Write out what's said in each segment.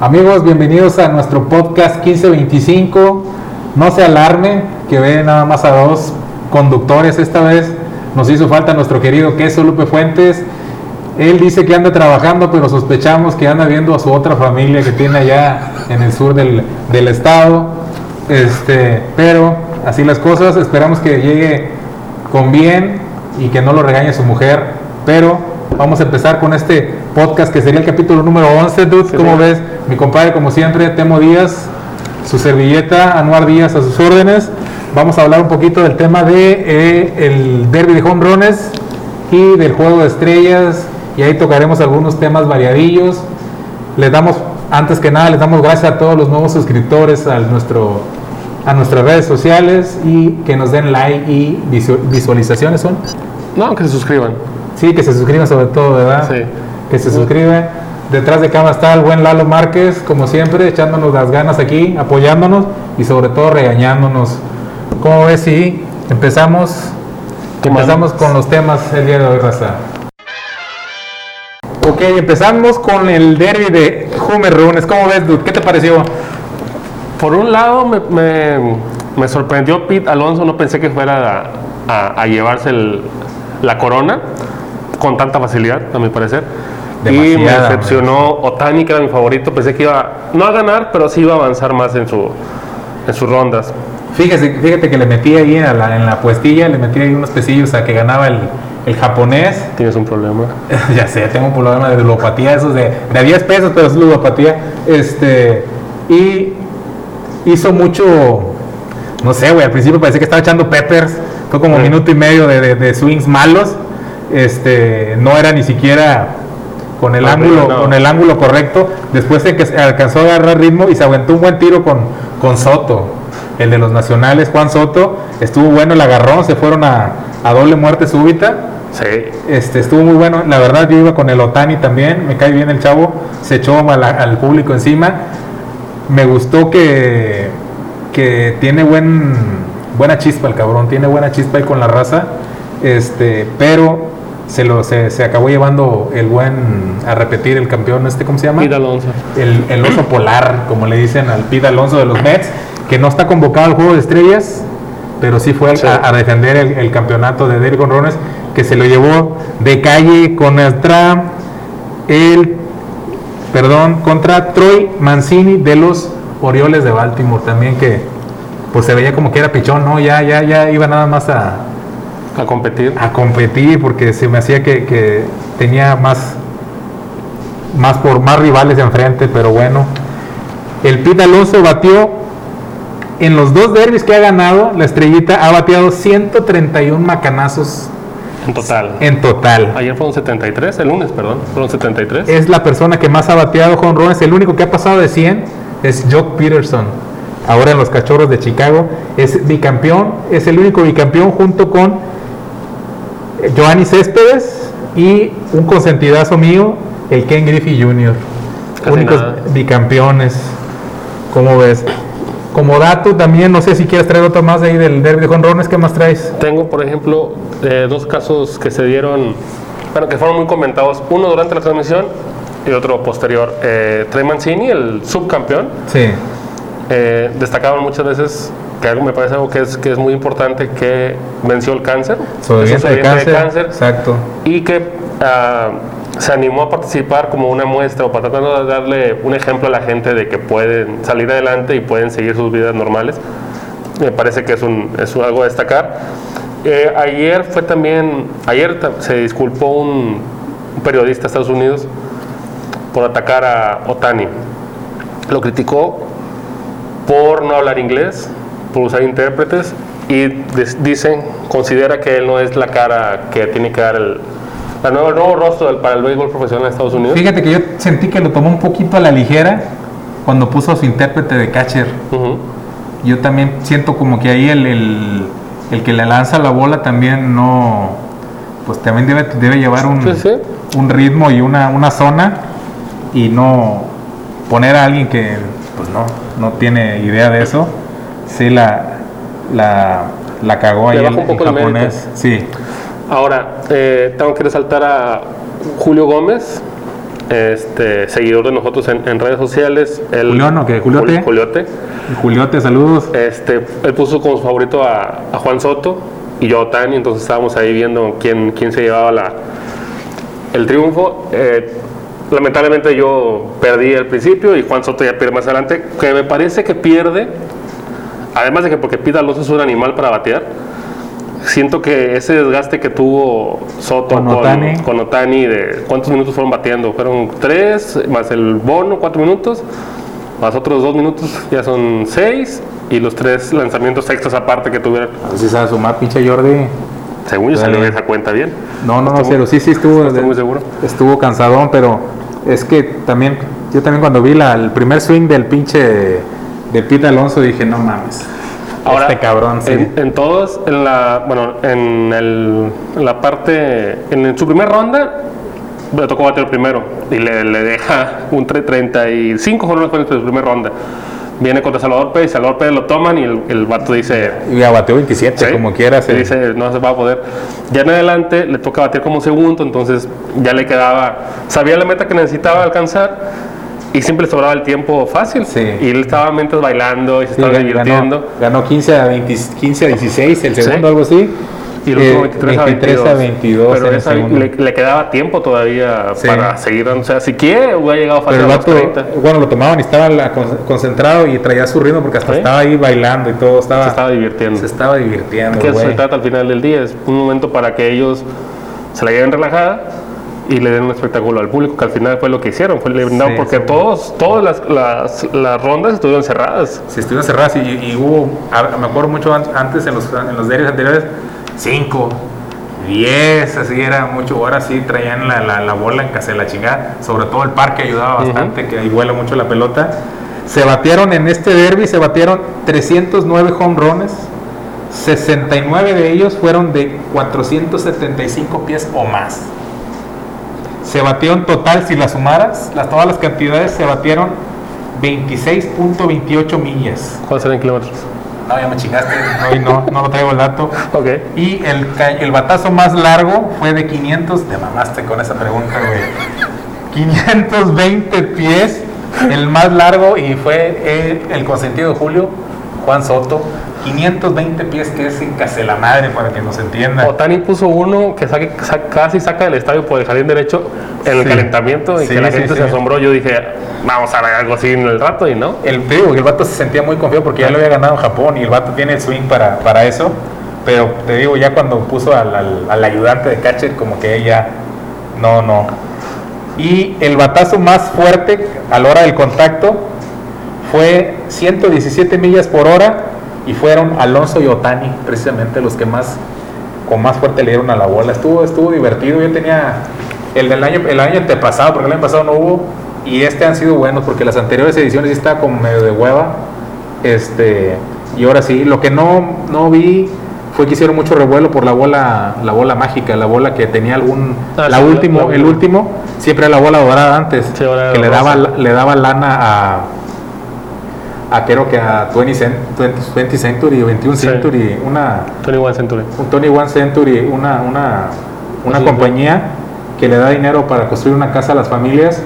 Amigos, bienvenidos a nuestro podcast 1525. No se alarme que ve nada más a dos conductores esta vez. Nos hizo falta nuestro querido Queso Lupe Fuentes. Él dice que anda trabajando, pero sospechamos que anda viendo a su otra familia que tiene allá en el sur del, del estado. Este, pero así las cosas, esperamos que llegue con bien y que no lo regañe su mujer. Pero vamos a empezar con este podcast que sería el capítulo número 11, dude. ¿Cómo ves? Mi compadre, como siempre, Temo Díaz, su servilleta, Anuar Díaz a sus órdenes. Vamos a hablar un poquito del tema de eh, el derby de home runs y del juego de estrellas y ahí tocaremos algunos temas variadillos. Les damos, antes que nada, les damos gracias a todos los nuevos suscriptores a, nuestro, a nuestras redes sociales y que nos den like y visualizaciones son. No, que se suscriban. Sí, que se suscriban sobre todo, ¿verdad? Sí. Que se suscriban. Detrás de cámara está el buen Lalo Márquez, como siempre, echándonos las ganas aquí, apoyándonos y sobre todo regañándonos. ¿Cómo ves? Sí, empezamos, empezamos con los temas el día de hoy, Raza. Ok, empezamos con el derby de Homer Runes. ¿Cómo ves, dude? ¿Qué te pareció? Por un lado, me, me, me sorprendió Pete Alonso. No pensé que fuera a, a, a llevarse el, la corona con tanta facilidad, a mi parecer. y me decepcionó Otani, que era mi favorito. Pensé que iba, no a ganar, pero sí iba a avanzar más en, su, en sus rondas. Fíjese, fíjate que le metí ahí a la- en la puestilla, le metí ahí unos pesillos a que ganaba el, el japonés. Tienes un problema. ya sé, tengo un problema de ludopatía, esos de, de a 10 pesos, pero es ludopatía. Este, y hizo mucho, no sé, güey, al principio parecía que estaba echando peppers, fue como un minuto y medio de, de- de swings malos. Este, no era ni siquiera con el No, ángulo, no. con el ángulo correcto. Después de que se alcanzó a agarrar ritmo y se aventó un buen tiro con, con Soto, el de los nacionales, Juan Soto. Estuvo bueno el agarrón, se fueron a, a doble muerte súbita. Sí. Este, estuvo muy bueno. La verdad, yo iba con el Otani también. Me cae bien el chavo. Se echó al público encima. Me gustó que, que tiene buen, buena chispa el cabrón. Tiene buena chispa ahí con la raza. Este, pero se, lo, se, se acabó llevando el buen a repetir el campeón. Este, ¿Cómo se llama? Pete Alonso. el, el oso polar, como le dicen al Pete Alonso de los Mets, que no está convocado al juego de estrellas, pero sí fue Sí. a, a defender el, el campeonato de Derrick Rones, que se lo llevó de calle contra el, perdón, contra Troy Mancini de los Orioles de Baltimore, también que pues se veía como que era pichón, ¿no? Ya, ya, ya iba nada más a, A competir. a competir porque se me hacía que, que tenía más más por más rivales enfrente, pero bueno. El Pete Alonso batió en los dos derbis que ha ganado, la estrellita ha bateado 131 macanazos En total. en total. Ayer fueron 73, el lunes, perdón. Fueron 73. Es la persona que más ha bateado con runes. El único que ha pasado de 100 es Jock Peterson. Ahora en los Cachorros de Chicago es bicampeón, es el único bicampeón junto con Giovanni Céspedes y un consentidazo mío, el Ken Griffey Jr. Casi Únicos nada. bicampeones. ¿Cómo ves? Como dato también, no sé si quieres traer otro más de ahí del derby de jonrones, ¿qué más traes? Tengo, por ejemplo, eh, dos casos que se dieron, bueno, que fueron muy comentados. Uno durante la transmisión y otro posterior. Eh, Trey Mancini, el subcampeón, Sí, eh, destacaban muchas veces que algo me parece algo que es, que es muy importante, que venció el cáncer. sobreviviente de sobreviviente cáncer. Exacto. y que se animó a participar como una muestra o para tratar de darle un ejemplo a la gente de que pueden salir adelante y pueden seguir sus vidas normales. Me parece que es, un, es algo a destacar. Eh, ayer fue también, ayer se disculpó un, periodista de Estados Unidos por atacar a Otani. Lo criticó por no hablar inglés, por usar intérpretes y dicen, considera que él no es la cara que tiene que dar el, la nueva- el nuevo rostro del- para el béisbol profesional en Estados Unidos. Fíjate que yo sentí que lo tomó un poquito a la ligera cuando puso a su intérprete de catcher. Yo también siento como que ahí el, el, el que le lanza la bola también no, pues también debe, debe llevar un, Sí, sí. un ritmo y una, una zona y no poner a alguien que pues no, no tiene idea de eso. Sí, la, la, la cagó ahí el, el japonés. Sí. Ahora, eh, tengo que resaltar a Julio Gómez, este, seguidor de nosotros en, en redes sociales. Él- Julián, ¿o qué? ¿Juliote? Jul- Juliote. Juliote, saludos. Este, él puso como su favorito a, a Juan Soto y yo a Otani, entonces estábamos ahí viendo quién, quién se llevaba la, el triunfo. Eh, lamentablemente yo perdí al principio y Juan Soto ya pierde más adelante, que me parece que pierde, además de que porque Pita Alonso es un animal para batear, siento que ese desgaste que tuvo Soto Con con, Ohtani. con Otani de cuántos minutos fueron bateando, fueron tres, más el bono, cuatro minutos, más otros dos minutos, ya son seis, y los tres lanzamientos extras aparte que tuvieron. A ver si sabe sumar, pinche Jordi. Según yo salió de esa cuenta bien. No, no, no, pero sí, sí estuvo. estoy muy seguro. Estuvo cansadón, pero es que también, yo también cuando vi la, el primer swing del pinche de Pete Alonso dije, no mames. Ahora, este cabrón, sí. En, en todos, en la, bueno, en, el- en la parte, en, su primera ronda, le tocó bater primero y le, le deja un tre- 35 jornadas en su primera ronda. Viene contra Salvador Pérez, Salvador Pérez lo toman y el, el vato dice, Y bateó 27, Sí. como quiera. Y se- dice, no se va a poder. Ya en adelante le toca batir como segundo, entonces ya le quedaba, sabía la meta que necesitaba alcanzar y siempre sobraba el tiempo fácil. Sí. Y él estaba mientras bailando y se sí, estaba ganó, divirtiendo. ganó 15, a 20 15 a 16, el segundo, algo así. Y el último Eh, 23, 23 a a 22. 22 Pero esa- le, le quedaba tiempo todavía Sí. para seguir. O sea, si quiere, hubiera llegado fácil Pero el a los vato, 30. bueno, lo tomaban y estaba la- concentrado y traía su ritmo porque hasta Sí. estaba ahí bailando y todo. Estaba, Se estaba divirtiendo. se estaba divirtiendo, que eso se trata al final del día. Es un momento para que ellos se la lleven relajada y le den un espectáculo al público, que al final fue lo que hicieron. Fue le brindaron Sí, porque sí. todas todas las, las, las rondas estuvieron cerradas. Si estuvieron cerradas y, y hubo, a- me acuerdo mucho an- antes en los, en los diarios anteriores, 5, 10, así era mucho. Ahora sí traían la, la, la bola en casa de la chingada. Sobre todo el parque ayudaba bastante, que ahí vuela mucho la pelota. Se batieron en este derby, se batieron 309 home runs. 69 de ellos fueron de 475 pies o más. Se batió en total, si las sumaras, las, todas las cantidades se batieron 26.28 millas. ¿Cuántos eran kilómetros? No, ya me chingaste. No, y no, no lo traigo el dato. Ok. Y el, el batazo más largo fue de 500. Te mamaste con esa pregunta, güey. 520 pies, el más largo, y fue el, el consentido de Julio, Juan Soto. 520 pies, que es en casi la madre, para que nos entienda. Otani puso uno que saque- sa- casi saca del estadio por el jardín derecho en el Sí. calentamiento y Sí, que la sí, gente se asombró. Yo dije, vamos a ver algo así en el rato y no. El, digo el vato se sentía muy confiado porque ya lo había ganado en Japón y el vato tiene el swing para, para eso. Pero te digo, ya cuando puso al, al- al ayudante de catcher, como que ya no, no. Y el batazo más fuerte a la hora del contacto fue 117 millas por hora y fueron Alonso y Otani, precisamente los que más con más fuerte le dieron a la bola. Estuvo, estuvo divertido. Yo tenía el del año, el año antepasado, porque el año pasado no hubo, y este han sido buenos, porque las anteriores ediciones sí estaba como medio de hueva. Este, y ahora sí, lo que no, no vi fue que hicieron mucho revuelo por la bola, la bola mágica, la bola que tenía algún, Ah, la sí, último, la- el último, siempre era la bola dorada antes, Sí, que le daba, le daba lana a, a creo que a 20, cent- 20, 20 Century, 21 Sí. Century, una, 21 Century. un Tony One Century, una, una, una Sí, sí. compañía que le da dinero para construir una casa a las familias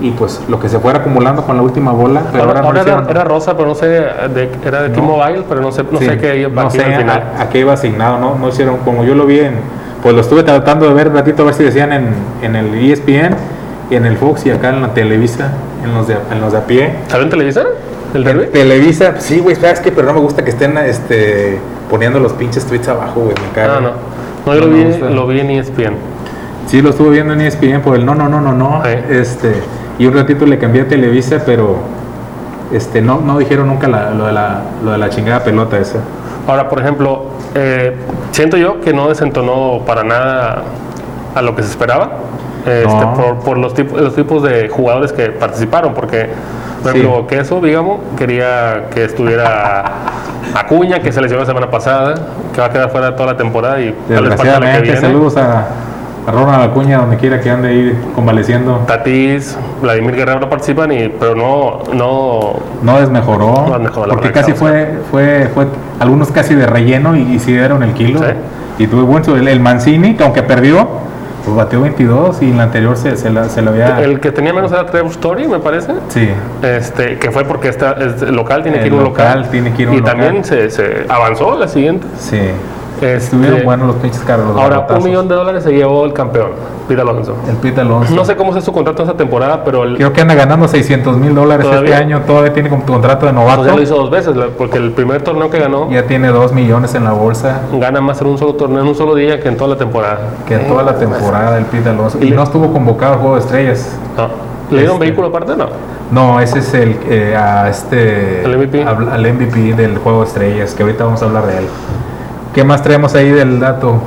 y pues lo que se fuera acumulando con la última bola, pero Ahora, ahora, no era, era rosa, pero no sé, de- era de No. T-Mobile, pero no sé, no Sí, sé qué iba no sé al final. a, a qué iba asignado, no, no hicieron como yo lo vi en, pues lo estuve tratando de ver un ratito a ver si decían en, en el ESPN y en el Fox y acá en la Televisa, en los de, en los de a pie. ¿Salió en televisión? Televisa, sí, güey, sabes que, pero no me gusta que estén este, poniendo los pinches tweets abajo, güey, me caga. Ah, no. No, yo No lo, vi, lo vi en ESPN. Sí, lo estuve viendo en ESPN por el no, no, no, no, no. Este, y un ratito le cambié a Televisa, pero este, no, no dijeron nunca la- lo, de la, lo de la chingada pelota esa. Ahora, por ejemplo, eh, siento yo que no desentonó para nada a lo que se esperaba. Este, No. por, por los, tipos, los tipos de jugadores que participaron, porque, por Sí. ejemplo, Queso, digamos, quería que estuviera Acuña, que se lesionó la semana pasada, que va a quedar fuera toda la temporada y tal vez la que viene. saludos a, a Ronald Acuña donde quiera que ande ahí convaleciendo. Tatis, Vladimir Guerrero no participan, y, pero no, no, No desmejoró, No desmejoró, la porque casi fue, fue, fue algunos casi de relleno y, y sí dieron el kilo. Sí. Y tuvo buen el, el Mancini, que aunque perdió, pues batió 22 y en la anterior se, se, la, se lo había... El que tenía menos era Trevor Story, me parece. sí, Este, que fue porque esta, es local, tiene que El ir un local, local. tiene que ir un y local. también se, se avanzó la siguiente. sí. Este, Estuvieron buenos los pinches Ahora, un millón de dólares se llevó el campeón, Pete Alonso. El Pete Alonso. No sé cómo es su contrato esta temporada, pero el, Creo que anda ganando 600 mil dólares este año. Todavía tiene como contrato de pues ya novato. lo hizo dos veces, porque el primer torneo que ganó Ya tiene 2 millones en la bolsa. gana más en un solo torneo, en un solo día que en toda la temporada. Que en toda la temporada el Pete Alonso. Y Y le- no estuvo convocado al juego de estrellas. No. ¿Le dieron Este. vehículo aparte? No. No, ese es el eh, a este ¿Al MVP? al, al MVP del juego de estrellas, que ahorita vamos a hablar de él. ¿Qué más traemos ahí del dato?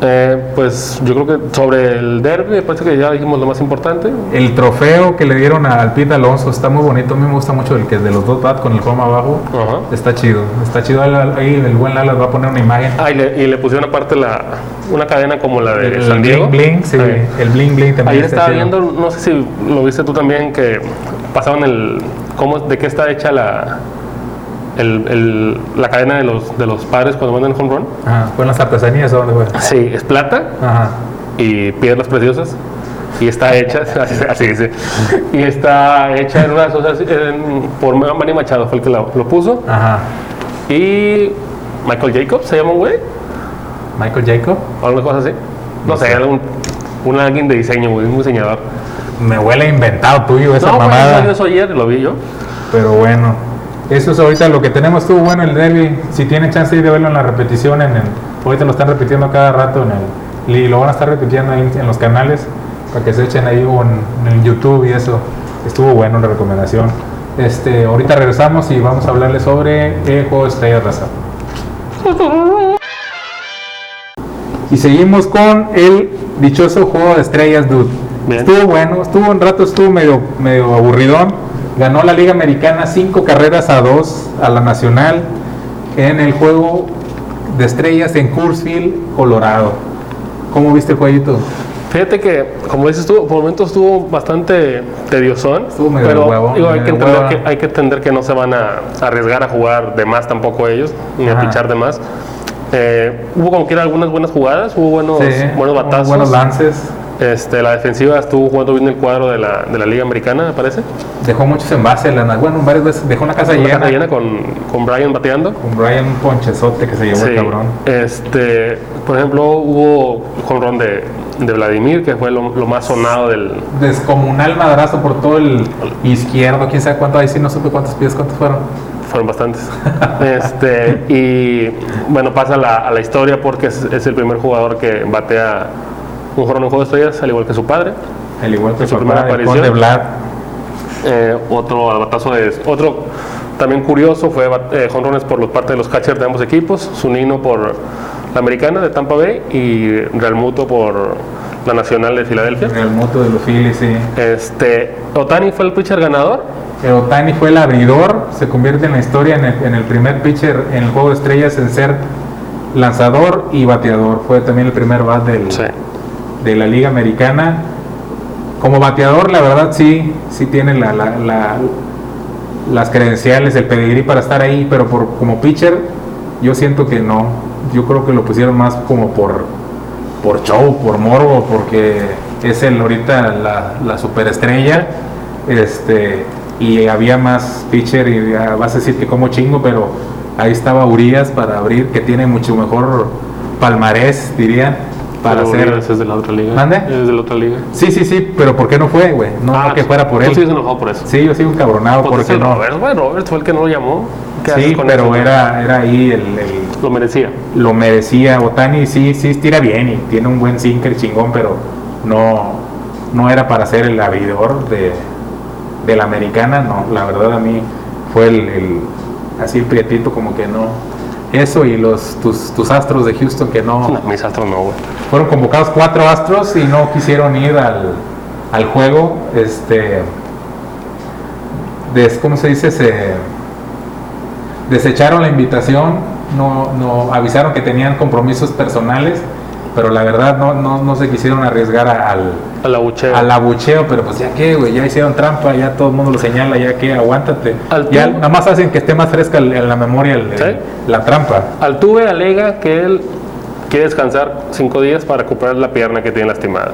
Eh, pues yo creo que sobre el derby, parece que ya dijimos lo más importante. El trofeo que le dieron al Pete Alonso está muy bonito. A mí me gusta mucho el que es de los dos bat con el chrome abajo. Ajá. Está chido. Está chido. Ahí el buen Lala va a poner una imagen. Ah, y le, y le pusieron aparte la, una cadena como la de el San Diego. bling bling, sí. Ahí. El bling bling también. Ayer estaba chido. viendo, no sé si lo viste tú también, que pasaban el. Cómo, ¿De qué está hecha la, el, el- la cadena de los, de los padres cuando van en home run? Ajá, ¿Fue en las artesanías o dónde fue? Sí, es plata Ajá. y piedras preciosas. Y está hecha, así, así dice, y está hecha en una asociación, por Manny Machado, fue el que lo puso. Ajá. Y Michael Jacobs se llama un güey, Michael Jacob. o alguna cosa así. No sé, era un, alguien de diseño, güey, un diseñador. Me huele inventado tuyo esa No, mamada. salió eso ayer, lo vi yo. Pero bueno, eso es ahorita lo que tenemos. Estuvo bueno el derby. Si tienen chance de verlo en la repetición, en el, ahorita lo están repitiendo cada rato en el, y lo van a estar repitiendo ahí en los canales para que se echen ahí en, en el YouTube y eso. Estuvo bueno la recomendación. Este, ahorita regresamos y vamos a hablarles sobre el juego de estrellas raza. Y seguimos con el dichoso juego de estrellas, dude. Bien. Estuvo bueno, estuvo un rato, estuvo medio, medio aburridón. Ganó la Liga Americana cinco carreras a dos a la Nacional en el juego de estrellas en Coorsville, Colorado. ¿Cómo viste el jueguito? Fíjate que, como dices tú, por momentos estuvo bastante tediosón. Estuvo medio pero huevo, digo, hay, medio que de entender hueva. que, hay que entender que no se van a arriesgar a jugar de más tampoco ellos, ni a pichar de más. Eh, hubo como quiera algunas buenas jugadas, hubo buenos, Sí, buenos batazos. Buenos lances. Este, la defensiva estuvo jugando bien el cuadro de la, de la Liga Americana, me parece. Dejó muchos envases, la, bueno, varias veces dejó una casa Una llena. casa llena con, con Brian bateando. Con Brian Ponchezote que se llevó el cabrón. Este, por ejemplo, hubo jonrón de, de Vladimir, que fue lo, lo más sonado del, Descomunal madrazo por todo el izquierdo, quién sabe cuánto, ahí sí no supe cuántos pies, cuántos fueron. fueron bastantes. este, y bueno, pasa la- a la historia porque es, es el primer jugador que batea un jornal juego de estrellas, al igual que su padre. Al igual que su su primera aparición. Conde Vlad. Eh, otro batazo es otro también curioso fue eh, jonrones por los parte de los catchers de ambos equipos, Zunino por la americana de Tampa Bay y Real Muto por la nacional de Filadelfia. El moto de los Phillies, sí. Este, Otani fue el pitcher ganador. Pero Otani fue el abridor, se convierte en la historia en el, en el primer pitcher en el juego de estrellas en ser lanzador y bateador. Fue también el primer bat del, Sí. De la Liga Americana. Como bateador, la verdad sí, sí tiene la, la- la- las credenciales, el pedigrí para estar ahí, pero por, como pitcher, yo siento que no. Yo creo que lo pusieron más como por, por show, por morbo, porque es el ahorita la, la superestrella. Este, y había más pitcher y vas a decir que como chingo, pero ahí estaba Urias para abrir, que tiene mucho mejor palmarés, dirían, para Pero hacer... Es de la otra liga. ¿Mande? Es de la otra liga. Sí, sí, sí, pero ¿por qué no fue, güey? No, no que fuera por Ah, Tú él. sigues enojado por eso. Sí, yo sigo encabronado Pues porque no. Roberts, bueno, Roberts fue el que no lo llamó. ¿Qué haces Sí, pero eso? era, era ahí el, el- Lo merecía. lo merecía. Otani sí, sí tira bien y tiene un buen sinker chingón, pero no, no era para ser el abridor de, de la americana, no. La verdad a mí fue el, el- así el prietito como que no. Eso y los tus, tus astros de Houston que no No, mis astros no, güey. fueron convocados cuatro astros y no quisieron ir al, al juego. Este, des- ¿cómo se dice? Se desecharon la invitación, no, no avisaron que tenían compromisos personales pero la verdad no, no, no se quisieron arriesgar a- al, Al abucheo. al abucheo, pero pues ya que, güey, ya hicieron trampa, ya todo el mundo lo señala, ya que, aguántate. Al ya nada más hacen que esté más fresca en la memoria el- el- Sí. la trampa. Altuve alega que él quiere descansar cinco días para recuperar la pierna que tiene lastimada.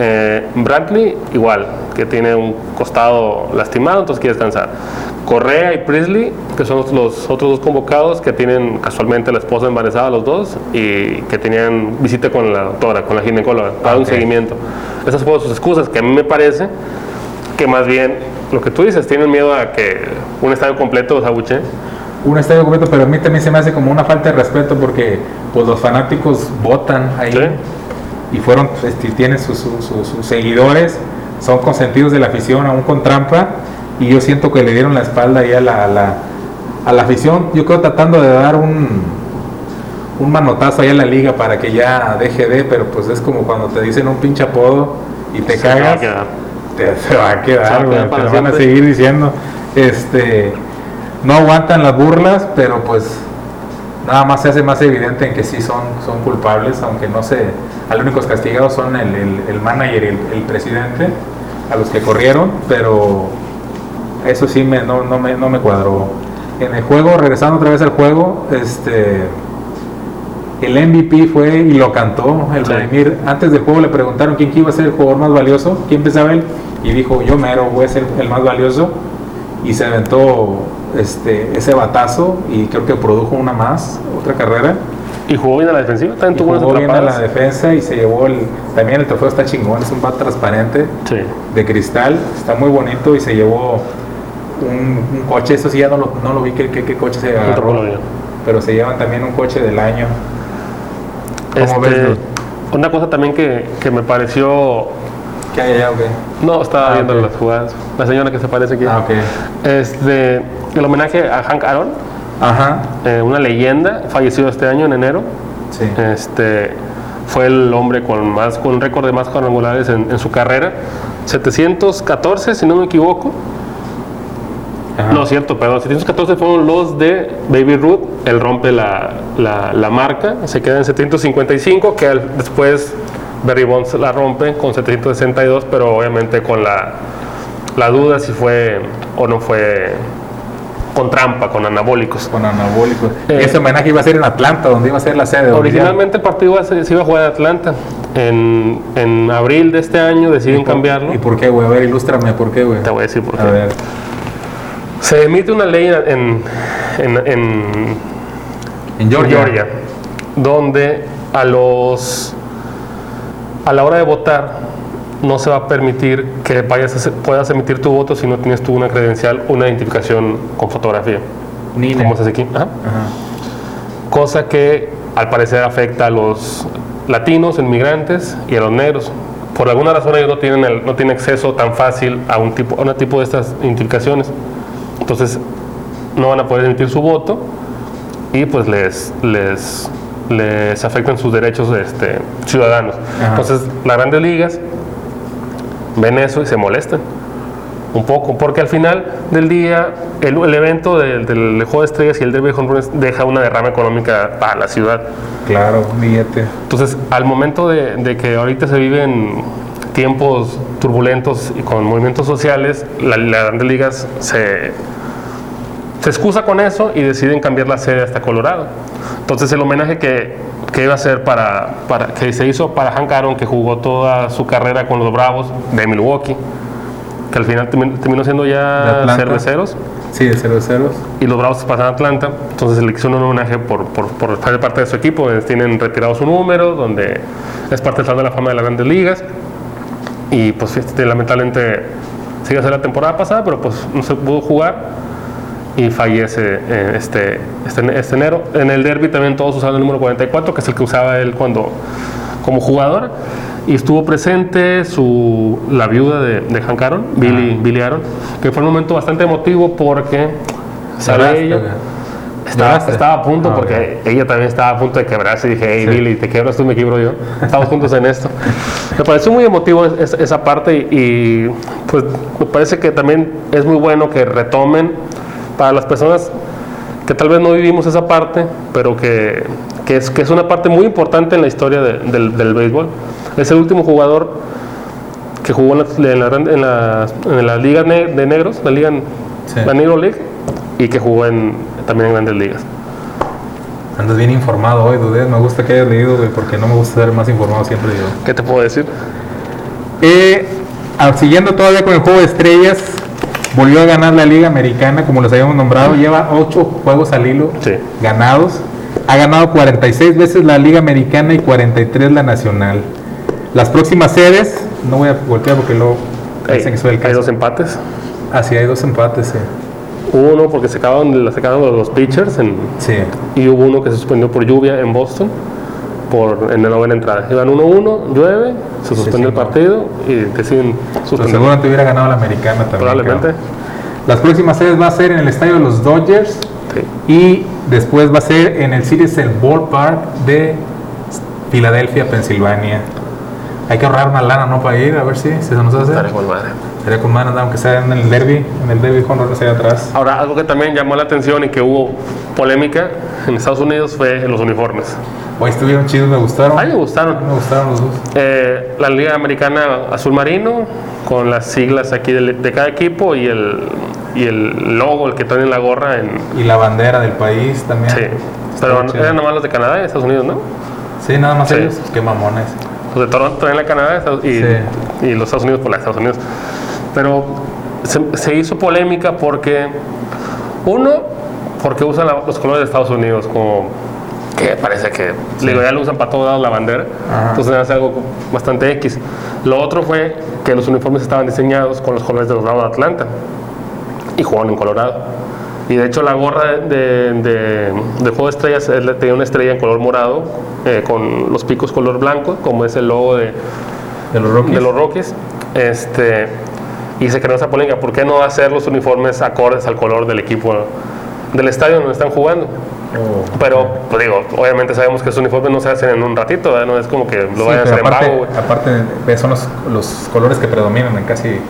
Eh, Bradley, igual, que tiene un costado lastimado, entonces quiere descansar. Correa y Priestley, que son los, otros dos convocados, que tienen casualmente la esposa embarazada, los dos, y que tenían visita con la doctora, con la ginecóloga, para un seguimiento. Esas fueron sus excusas, que a mí me parece que más bien, lo que tú dices, tienen miedo a que un estadio completo los abuche. Un estadio completo, pero a mí también se me hace como una falta de respeto porque pues los fanáticos votan ahí Sí. y fueron, este, tienen sus, sus- sus- sus seguidores, son consentidos de la afición, aún con trampa, y yo siento que le dieron la espalda ahí a la, a la, a la afición, yo creo tratando de dar un, un manotazo ahí a la liga para que ya deje de, pero pues es como cuando te dicen un pinche apodo y te Se te va a cagas quedar. te, se va a Se va a quedar, te lo van a seguir diciendo. Este, no aguantan las burlas, pero pues nada más se hace más evidente en que sí son, son culpables, aunque no se, a los únicos castigados son el, el, el manager y el, el presidente, a los que corrieron, pero eso sí me, no, no, me, no me cuadró. En el juego, regresando otra vez al juego, este el MVP fue y lo cantó el Sí. Vladimir. Antes del juego le preguntaron quién iba a ser el jugador más valioso, quién pensaba él, y dijo yo mero voy a ser el más valioso. Y se aventó este, ese batazo y creo que produjo una más, otra carrera. Y jugó bien a la defensiva, también tuvo jugó bien a la defensa y se llevó el. También el trofeo está chingón, es un bat transparente Sí. de cristal, está muy bonito y se llevó un, un coche. Eso sí, ya no lo, no lo vi qué, qué- qué coche se agarró, pero se llevan también un coche del año. ¿Cómo Este, ves, una cosa también que, que me pareció. ¿Qué hay allá o qué? No, estaba Ah, viendo las jugadas. La señora que se parece aquí. Ah, ok. Este, el homenaje a Hank Aaron, Ajá, eh, una leyenda, fallecido este año en enero. sí. Este, fue el hombre con más con un récord de más cuadrangulares en, en su carrera. 714, si no me equivoco. Ajá. No, cierto, perdón. 714 fueron los de Baby Ruth. Él rompe la, la- la marca, se queda en 755, que al- después Barry Bonds la rompe con 762, pero obviamente con la, la duda si fue o no fue con trampa, con anabólicos. Con anabólicos. Eh, Ese homenaje iba a ser en Atlanta, donde iba a ser la sede. Originalmente el partido se, se iba a jugar en Atlanta. En, en abril de este año deciden ¿Y por- cambiarlo. ¿Y por qué, güey? A ver, ilústrame, ¿por qué, güey? Te voy a decir por A qué. ver. Se emite una ley en, en- en- En Georgia. Georgia, donde a los a la hora de votar no se va a permitir que vayas a puedas emitir tu voto si no tienes tú una credencial, una identificación con fotografía, Nine. como se hace aquí. Ajá. Ajá. Cosa que al parecer afecta a los latinos, inmigrantes y a los negros. Por alguna razón ellos no tienen, el- no tienen acceso tan fácil a un tipo, a una tipo de estas identificaciones. Entonces no van a poder emitir su voto y pues les, les, les afectan sus derechos este, ciudadanos. Ajá. Entonces las grandes ligas ven eso y se molestan un poco, porque al final del día el, el evento del, del juego de estrellas y el derby de home runs deja una derrama económica para la ciudad. Claro, billete. Entonces, al momento de, de que ahorita se viven tiempos turbulentos y con movimientos sociales, la- las grandes ligas se, se excusa con eso y deciden cambiar la sede hasta Colorado. Entonces, el homenaje que, que iba a ser para, para, que se hizo para Hank Aaron, que jugó toda su carrera con los Bravos de Milwaukee, que al final termin- terminó siendo De ya Atlanta. cerveceros Sí, de ceros ceros. y los Bravos pasan a Atlanta, entonces le hicieron un homenaje por, por, por parte de su equipo, eh, tienen retirado su número, donde es parte de la Fama de las Grandes Ligas, y pues este, lamentablemente sigue a ser la temporada pasada, pero pues no se pudo jugar, y fallece eh, este, este, este enero. En el derby también todos usaban el número 44, que es el que usaba él cuando como jugador, y estuvo presente su, la viuda de, de Hank Aaron, Billy, Billy Aaron, que fue un momento bastante emotivo porque ella. Estaba, estaba a punto Ah, porque ella también estaba a punto de quebrarse y dije, hey Sí. Billy, te quiebras tú, me quiebro yo. Estamos juntos en esto. Me pareció muy emotivo es- es- esa parte y, y, pues me parece que también es muy bueno que retomen para las personas que tal vez no vivimos esa parte, pero que, que es, que es una parte muy importante en la historia de- del, del béisbol. Es el último jugador que jugó en la, en la, en la- Liga de Negros, la Liga Sí. la Negro League, y que jugó en, también en Grandes Ligas. Andas bien informado hoy, Dudet. Me gusta que hayas leído, porque no me gusta ser más informado siempre yo. ¿Qué te puedo decir? Eh, ah, siguiendo todavía con el juego de estrellas, volvió a ganar la Liga Americana, como los habíamos nombrado. Lleva 8 juegos al hilo Sí. ganados. Ha ganado 46 veces la Liga Americana y 43 la Nacional. Las próximas sedes, no voy a voltear porque luego Hay, dicen que soy el hay caso. dos empates. Ah, sí, hay dos empates, sí. Hubo uno porque se acabaron, se acabaron los pitchers en, Sí. y hubo uno que se suspendió por lluvia en Boston por, en la novena entrada. Iban 1-1, llueve, se suspendió el sí, no. partido y deciden suspender. seguramente hubiera ganado la Americana también. Probablemente. Las próximas sedes va a ser en el estadio de los Dodgers Sí. y después va a ser en el Citizen Ballpark de Filadelfia, Pensilvania. Hay que ahorrar una lana, ¿no? Para ir, a ver si, si se nos hace. Estaré con madre. Sería con manos, aunque sea en el derby, en el derby con allá atrás. Ahora, algo que también llamó la atención y que hubo polémica en Estados Unidos fue los uniformes. Hoy estuvieron chidos, me gustaron. A mí me gustaron. Me gustaron los dos. Eh, la Liga Americana Azul Marino, con las siglas aquí de, de cada equipo y el, y el logo, el que traen en la gorra. En, Y la bandera del país también. sí. Pero eran nomás los de Canadá y Estados Unidos, ¿no? Sí, nada más Sí. ellos. Qué mamones. Los de Toronto traen la Canadá y, Sí. y los Estados Unidos por la Estados Unidos. Pero se, se hizo polémica porque, uno, porque usan la- los colores de Estados Unidos como que parece que digo, ya lo usan para todos lados la bandera, Ajá. entonces hace algo bastante X. Lo otro fue que los uniformes estaban diseñados con los colores de los Bravos de Atlanta y jugaban en Colorado. Y de hecho la gorra de, de, de- juego de estrellas es la- tenía una estrella en color morado eh, con los picos color blanco, como es el logo de, De los Rockies. de los Rockies. Este, y se creó esa polémica, ¿por qué no hacer los uniformes acordes al color del equipo del estadio donde están jugando? Oh. Pero, pues digo, obviamente sabemos que esos uniformes no se hacen en un ratito, ¿verdad? no es como que lo Sí, vayan a hacer en aparte, vago, güey. aparte eh, son los, los colores que predominan en casi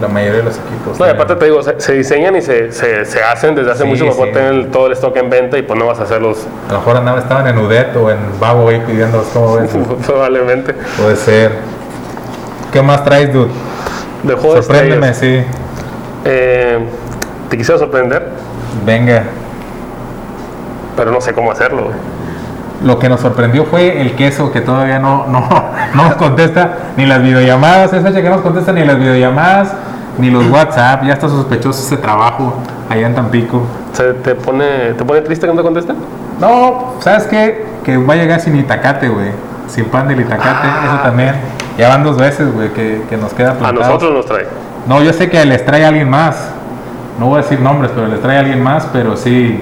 la mayoría de los equipos. No, y aparte te digo, se, se diseñan y se, se, se hacen desde hace Sí, mucho, mejor sí. tener todo el stock en venta y pues no vas a hacerlos A lo mejor andaban, estaban en Udet o en Babo ahí pidiéndolos como ves. probablemente. Puede ser. ¿Qué más traes, dude? De Sorpréndeme, estrellas, sí. eh, te quisiera sorprender, Venga. pero no sé cómo hacerlo. Lo que nos sorprendió fue el queso que todavía no, no, no nos contesta ni las videollamadas. Es fecha que no nos contesta ni las videollamadas ni los WhatsApp. Ya está sospechoso ese trabajo allá en Tampico. ¿Se te pone, ¿Te pone triste que no te contesta? No, ¿sabes qué? Que va a llegar sin itacate, güey. Sin pan del itacate, eso también. Ya van dos veces, güey, que, que nos queda A plantado. nosotros nos trae. No, yo sé que les trae a alguien más. No voy a decir nombres, pero les trae a alguien más, pero sí,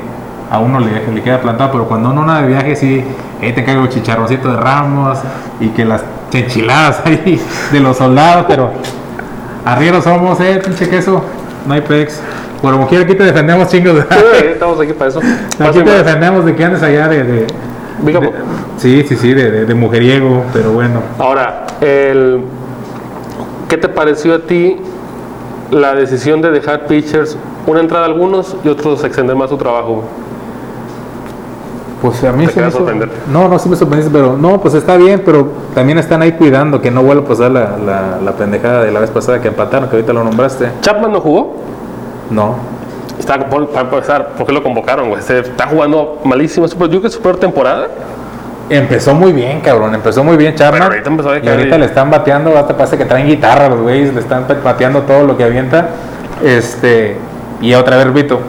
a uno le, le queda plantado. Pero cuando uno anda de viaje, sí, ahí te el chicharroncito de ramos y que las enchiladas ahí de los soldados, pero arrieros somos, eh, pinche queso, no hay pex. Por como quiera, aquí te defendemos, chingos. Sí, Estamos aquí para eso. Aquí te defendemos de que andes allá de. de- de- sí, sí, sí, de, de- de mujeriego, pero bueno. Ahora, el, ¿qué te pareció a ti la decisión de dejar pitchers una entrada a algunos y otros extender más su trabajo? Pues a mí Te se me hizo-. No, no, sí me sorprendiste, pero no, pues está bien, pero también están ahí cuidando que no vuelva a pasar la, la, la pendejada de la vez pasada que empataron, que ahorita lo nombraste. Chapman no jugó. No. Está, para empezar, ¿por qué lo convocaron? güey? Está jugando malísimo. Yo creo que es su peor temporada. Empezó muy bien, cabrón, empezó muy bien Chapman. Ahorita empezó a y ahorita le están bateando, hasta parece que traen guitarra los güeyes, le están bateando todo lo que avienta. Este, y otra vez, Vito,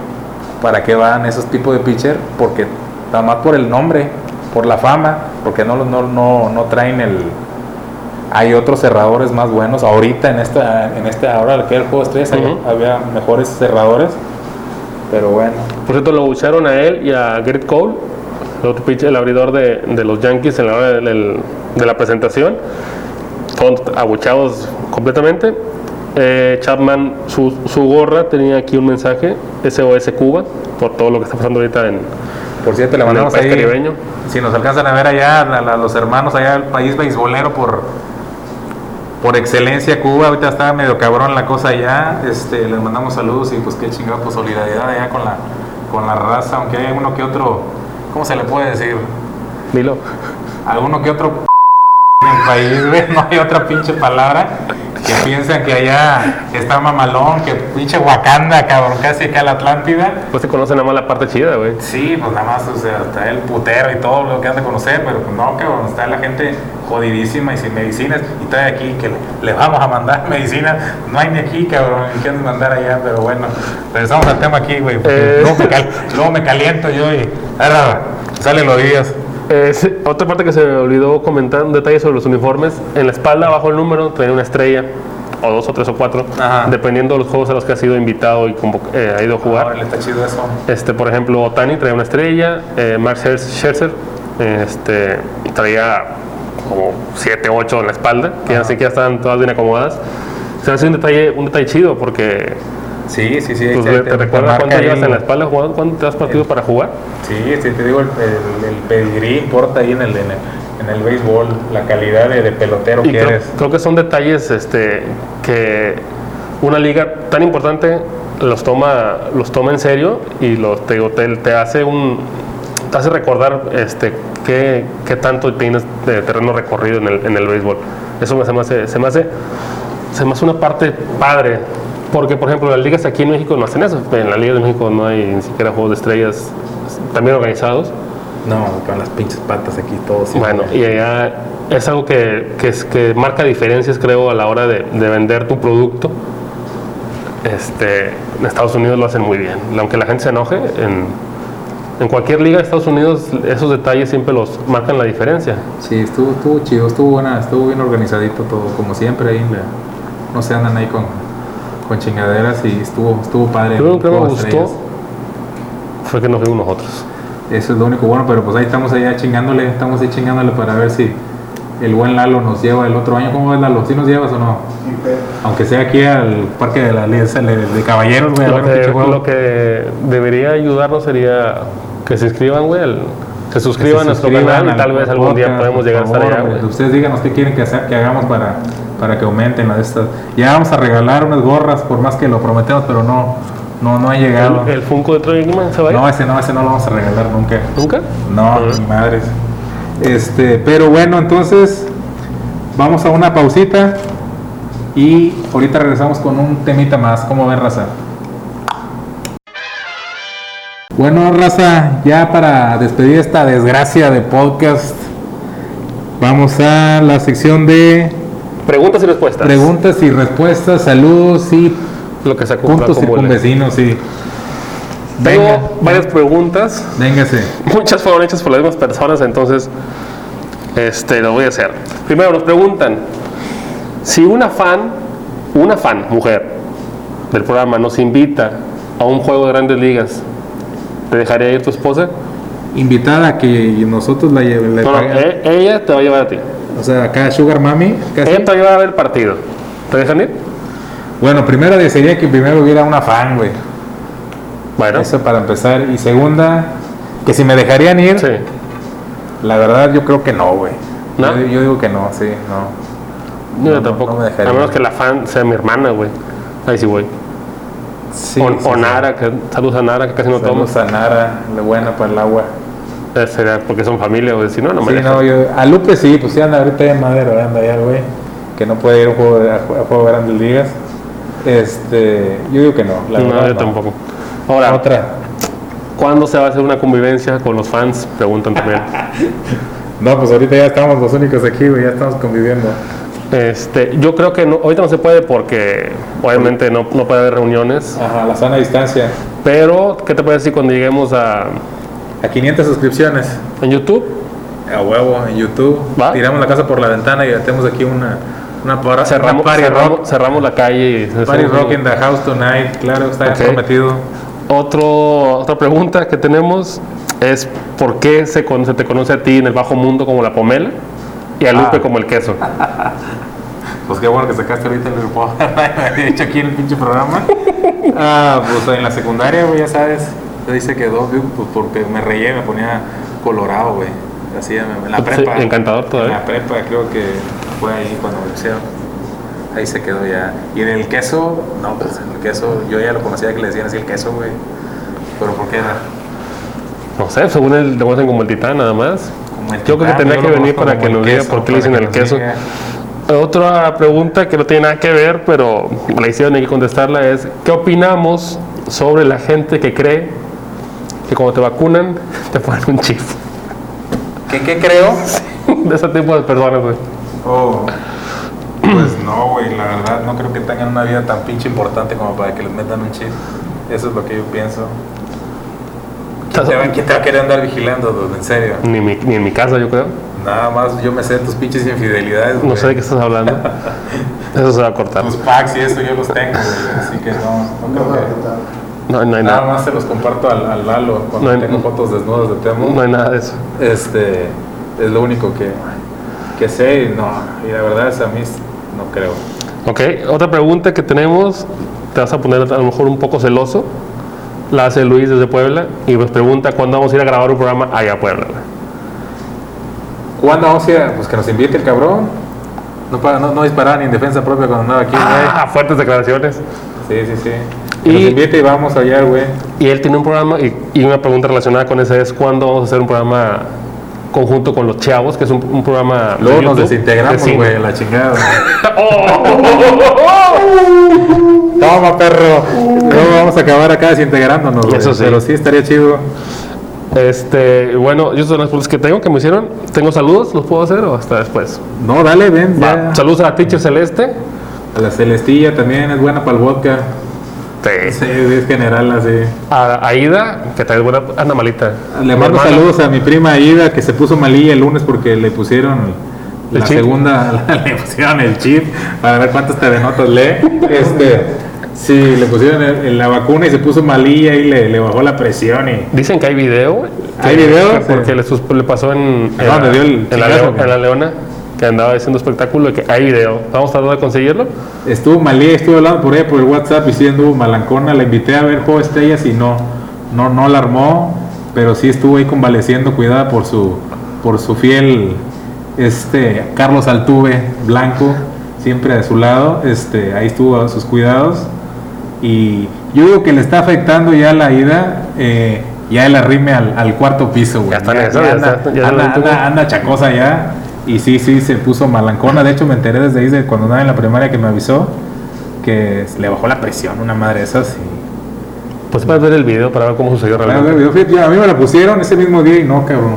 ¿para qué van esos tipos de pitcher? Porque nada más por el nombre, por la fama, porque no, no, no, no traen el... Hay otros cerradores más buenos. Ahorita en esta, en esta ahora que el juego de estrellas había- Ujú. había mejores cerradores. Pero bueno. Por cierto, lo bucharon a él y a Garrett Cole, pitcher, el abridor de, de los Yankees en la hora del- del- de la presentación. Fueron abuchados completamente. Eh, Chapman, su, su gorra tenía aquí un mensaje, SOS Cuba, por todo lo que está pasando ahorita en, Por cierto, le mandamos ahí. caribeño. Si nos alcanzan a ver allá, a, los hermanos allá, el país beisbolero por, por excelencia, Cuba, ahorita está medio cabrón la cosa allá, este, les mandamos saludos y pues qué chingada, pues solidaridad allá con la, con la raza, aunque hay uno que otro, ¿cómo se le puede decir? Dilo. Alguno que otro en el país, güey, no hay otra pinche palabra que piensan que allá está mamalón, que pinche Wakanda, cabrón, casi acá la Atlántida. Pues se conoce nada más la parte chida, güey. Sí, pues nada más, o sea, está el putero y todo lo que han de conocer, pero pues no, cabrón, está la gente jodidísima y sin medicinas, y todavía aquí que le, vamos a mandar medicina, no hay ni aquí, cabrón, ni de mandar allá, pero bueno, regresamos al tema aquí, güey, porque Eh. luego, me cal- luego me caliento yo y ahora salen los días. Sí, otra parte que se me olvidó comentar, un detalle sobre los uniformes. En la espalda, abajo el número, tiene una estrella, o dos, o tres, o cuatro, Ajá. dependiendo de los juegos a los que ha sido invitado y eh, ha ido a jugar. Está chido eso. Este, por ejemplo, Otani traía una estrella, eh, Scherz- Scherzer este, traía como 7, 8 en la espalda, que ya ni siquiera estaban todas bien acomodadas. Se hace un detalle, un detalle chido porque Sí, sí, sí. pues, te- te, recuerdas cuánto llevas en la espalda jugando, cuánto te has partido para jugar. Sí, sí, te digo, el, el, el pedigrí importa ahí en el, en el, en el béisbol, la calidad de, de pelotero Y que creo, eres. creo que son detalles este, que una liga tan importante los toma, los toma en serio y los, te, te, te hace un te hace recordar este, qué, qué tanto tienes de terreno recorrido en el, en el béisbol. Eso me- se me, hace, se, me hace, se me hace una parte padre. Porque, por ejemplo, las ligas aquí en México no hacen eso. En la Liga de México no hay ni siquiera juegos de estrellas también organizados. No, con las pinches patas aquí todos. Bueno, y allá es algo que, que, es- que marca diferencias, creo, a la hora de, de vender tu producto. Este, en Estados Unidos lo hacen muy bien. Aunque la gente se enoje, en, en cualquier liga de Estados Unidos esos detalles siempre los marcan la diferencia. Sí, estuvo, estuvo chido, estuvo buena, estuvo bien organizadito todo, como siempre ahí en la- no se andan ahí con, con chingaderas y estuvo, estuvo padre. Lo único que me gustó estrellas. fue que nos vimos nosotros. Eso es lo único bueno, pero pues ahí estamos allá chingándole, estamos ahí chingándole para ver si el buen Lalo nos lleva el otro año. ¿Cómo ves Lalo? ¿Sí nos llevas o no? Aunque sea aquí al parque de la Liga de, Caballeros, güey, a Lo que, lo que debería ayudarnos sería que se inscriban, güey, al- se suscriban a nuestro canal y al- tal vez al algún día podemos llegar a estar favor, allá, hombre. güey. Ustedes díganos qué quieren que, hacer- que hagamos para, para que aumenten de estas. Ya vamos a regalar unas gorras, por más que lo prometemos, pero no, no, no ha llegado. El, el Funko de Troy Aikman se va a ir. No, ese no, ese no lo vamos a regalar nunca. ¿Nunca? No, Ah. ni madres. Este, pero bueno, entonces vamos a una pausita y ahorita regresamos con un temita más. ¿Cómo ven, raza? Bueno, raza, ya para despedir esta desgracia de podcast, vamos a la sección de Preguntas y respuestas. preguntas y respuestas, saludos y Lo que se puntos circunvecinos, sí. Tengo Venga, varias preguntas. véngase. Muchas fueron hechas por las mismas personas, entonces este, lo voy a hacer. Primero nos preguntan, si una fan, una fan, mujer, del programa nos invita a un juego de grandes ligas, ¿te dejaría ir tu esposa? Invitada a que nosotros la lleve, No, no, e- ella te va a llevar a ti. O sea, acá Sugar Mami, casi. Ella te va a ver el partido. ¿Te dejan ir? Bueno, primero desearía que primero hubiera una fan, güey. Bueno, Eso para empezar. Y segunda, que si me dejarían ir, sí. la verdad yo creo que no, güey. ¿No? Yo, yo digo que no, sí, no. Yo No, tampoco. no me dejaría. a menos que la fan sea mi hermana, güey. Ahí sí, güey. Sí, o, sí, o sí. Nara, que, saludos a Nara, que casi no toma. Saludos a Nara, la buena para el agua. Sería porque son familia, güey. Si no, no Sí, no, yo, a Lupe sí, pues sí anda ahorita en madera, anda ya, güey. Que no puede ir a un juego de, a, ju- a juego de grandes ligas. Este, yo digo que no, la no, verdad. yo no. tampoco. Ahora, Otra. ¿cuándo se va a hacer una convivencia con los fans? Preguntan también. No, pues ahorita ya estamos los únicos aquí, güey, ya estamos conviviendo. este, yo creo que no, ahorita no se puede porque obviamente no, no puede haber reuniones. Ajá, la sana distancia. Pero, ¿qué te puede decir cuando lleguemos a A 500 suscripciones. en YouTube? A huevo, en YouTube. ¿Va? Tiramos la casa por la ventana y tenemos aquí una, una, para, Cerramos, una party cerramos, rock. cerramos la calle y Party rock in the house tonight, claro, está Ok. prometido. Otro, otra pregunta que tenemos es ¿por qué se, te conoce a ti en el bajo mundo como la pomela y a Lupe Ah. como el queso? Pues qué bueno que sacaste ahorita el grupo. He hecho aquí en el pinche programa. Ah, pues en la secundaria, güey, ya sabes. Ahí se quedó, pues porque me reía, me ponía colorado, güey. Así en la Sí, prepa. encantador En todavía. la prepa creo que fue ahí cuando me pusieron. Ahí se quedó ya. Y en el queso, no, pues en el queso, yo ya lo conocía que le decían así el queso, güey. Pero ¿por qué era? No sé, según él te conocen como el titán nada más. Yo creo que tendría que lo venir para que nos diga por qué le dicen el queso. Otra pregunta que no tiene nada que ver, pero la hicieron hay que contestarla es, ¿qué opinamos sobre la gente que cree que cuando te vacunan te ponen un chip? ¿Qué, qué creo? De ese tipo de personas, güey. Oh, pues no, güey, la verdad no creo que tengan una vida tan pinche importante como para que les metan un chip. Eso es lo que yo pienso. ¿Quién te va, quién te va a querer andar vigilando, dude? En serio. Ni, mi- ni en mi casa, yo creo. Nada más yo me sé tus pinches infidelidades. No güey. sé de qué estás hablando. Eso se va a cortar. Tus packs y eso yo los tengo, güey. Así que no, no creo que. No, no hay Nada nada. más se los comparto al, al Lalo cuando No hay- tengo fotos desnudas de Temo. No hay nada de eso. Este es lo único que, que sé y no, y la verdad es a mí no creo. Ok, otra pregunta que tenemos, te vas a poner a lo mejor un poco celoso, la hace Luis desde Puebla y nos pregunta cuándo vamos a ir a grabar un programa allá a Puebla. ¿Cuándo vamos a ir? Pues que nos invite el cabrón. No, no, no disparaba ni en defensa propia cuando andaba aquí. Ah, fuertes declaraciones. Sí, sí, sí. Que Y- nos invite y vamos allá, güey. Y él tiene un programa y, y una pregunta relacionada con esa es cuándo vamos a hacer un programa conjunto con los chavos, que es un, un programa... de Luego nos desintegramos, güey, la chingada. ¡Oh! Toma, perro. Luego vamos a acabar acá desintegrándonos, güey. Eso sí. Pero sí estaría chido. Este, bueno, yo son las preguntas que tengo que me hicieron. Tengo saludos, ¿los puedo hacer o hasta después? No, dale, ven. Ya. Saludos a la teacher Celeste. A la Celestilla también es buena para el vodka. Sí, es general así. A Aida, que tal buena, anda malita. Le mando saludos a mi prima Aida que se puso malilla el lunes porque le pusieron ¿El la chip? segunda, le pusieron el chip para ver cuántas telenotas lee. Este, sí, le pusieron el- la vacuna y se puso malilla y le, le bajó la presión y Dicen que hay video. ¿Hay video? que Sí. Porque le, le pasó en, en, ¿A dónde la, dio el en, la chingazo, Leo- güey? en la Leona, que andaba haciendo espectáculo, que hay video. Vamos a tratar de conseguirlo. estuvo malilla, estuve hablando por ella por el WhatsApp y sí anduvo malancona, la invité a ver Juego Estrellas y no, no, no la armó, pero sí estuvo ahí convaleciendo, cuidada por su, por su fiel este Carlos Altuve Blanco, siempre a su lado, este, ahí estuvo a sus cuidados y yo digo que le está afectando ya la ida, eh, ya el arrime al, al cuarto piso, güey. Ya ya anda, está, ya anda- tuvo. anda- anda chacosa ya. Y sí, sí, se puso malancona. De hecho, me enteré desde ahí, de cuando andaba en la primaria, que me avisó que le bajó la presión, una madre de esas. Y... Pues puedes ver el video para ver cómo sucedió realmente. yo fui- ya, a mí me la pusieron ese mismo día y no, cabrón.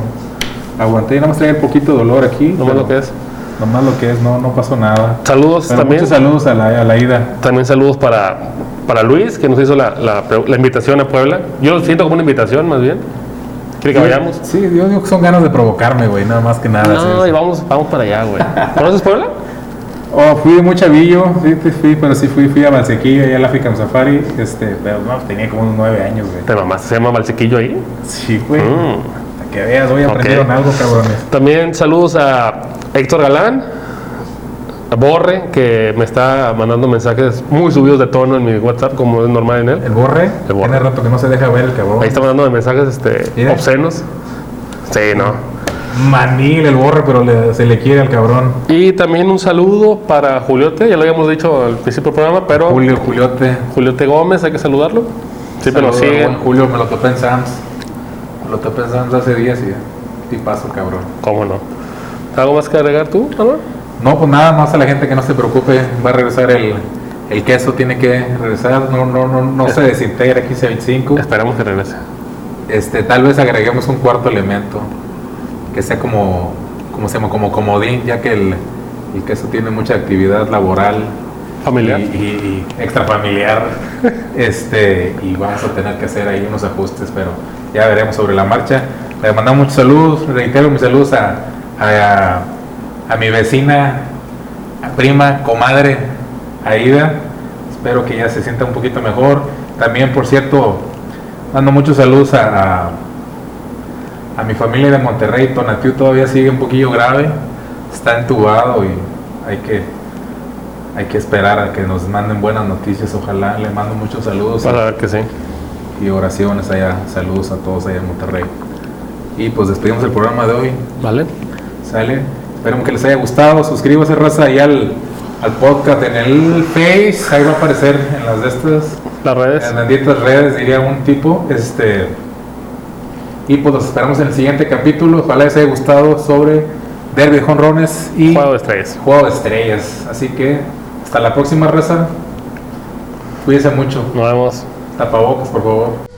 Aguanté, nada más traía un poquito de dolor aquí. Pero lo que es. Nomás lo que es, no, no pasó nada. Saludos Pero también. muchos saludos a la, a la ida. También saludos para, para Luis, que nos hizo la, la, la invitación a Puebla. Yo lo siento como una invitación, más bien. ¿Quiere que vayamos? Sí, yo digo que son ganas de provocarme, güey, nada más que nada. No, y vamos, vamos para allá, güey. ¿Conoces Puebla? Oh, fui de muy chavillo, sí, fui, pero sí fui, fui a Valsequillo, allá al African Safari, este, pero no, tenía como unos nueve años, güey. Te mamá, se llama Valsequillo ahí. Sí, güey. Mm. Para que veas, hoy aprendieron algo, cabrones. También saludos a Héctor Galán, Borre, que me está mandando mensajes muy subidos de tono en mi WhatsApp, como es normal en él. El borre, El borre. tiene rato que no se deja ver el cabrón. Ahí está mandando mensajes este, Mira. obscenos. Sí, no. Manil el borre, pero le- se le quiere al cabrón. Y también un saludo para Juliote, ya lo habíamos dicho al principio del programa, pero Julio, Juliote. Juliote Gómez, hay que saludarlo. Nos Saludos, sigue. Julio, me lo topé en Sams. Me lo topé en Sams hace días y tipazo, cabrón. ¿Cómo no? ¿Algo más que agregar tú, Álvaro? No, pues nada más a la gente que no se preocupe, va a regresar el, el queso, tiene que regresar, no, no, no, no se desintegra 1525. Esperamos que regrese. Este, tal vez agreguemos un cuarto elemento que sea como, como se llama, como comodín, ya que el, el queso tiene mucha actividad laboral Familiar. y, y- y extrafamiliar, este, y vamos a tener que hacer ahí unos ajustes, pero ya veremos sobre la marcha. Le mandamos muchos saludos, reitero mis saludos a, a, a mi vecina, a prima, comadre, Aida. Espero que ya se sienta un poquito mejor. También, por cierto, mando muchos saludos a, a, a mi familia de Monterrey. Tonatiu todavía sigue un poquillo grave, está entubado y hay que, hay que esperar a que nos manden buenas noticias. Ojalá le mando muchos saludos Para ver que sí. y oraciones allá. Saludos a todos allá en Monterrey. Y pues despedimos el programa de hoy. ¿Vale? Sale. Esperemos que les haya gustado. Suscríbase, raza, ahí al, al podcast en el Face. Ahí va a aparecer en las de estas. Las redes. En las benditas redes, diría un tipo. Este. Y pues los esperamos en el siguiente capítulo. Ojalá les haya gustado sobre Derby de Jonrones y Juego de estrellas. Juego de Estrellas. Así que hasta la próxima raza. Cuídense mucho. Nos vemos. Tapabocas, por favor.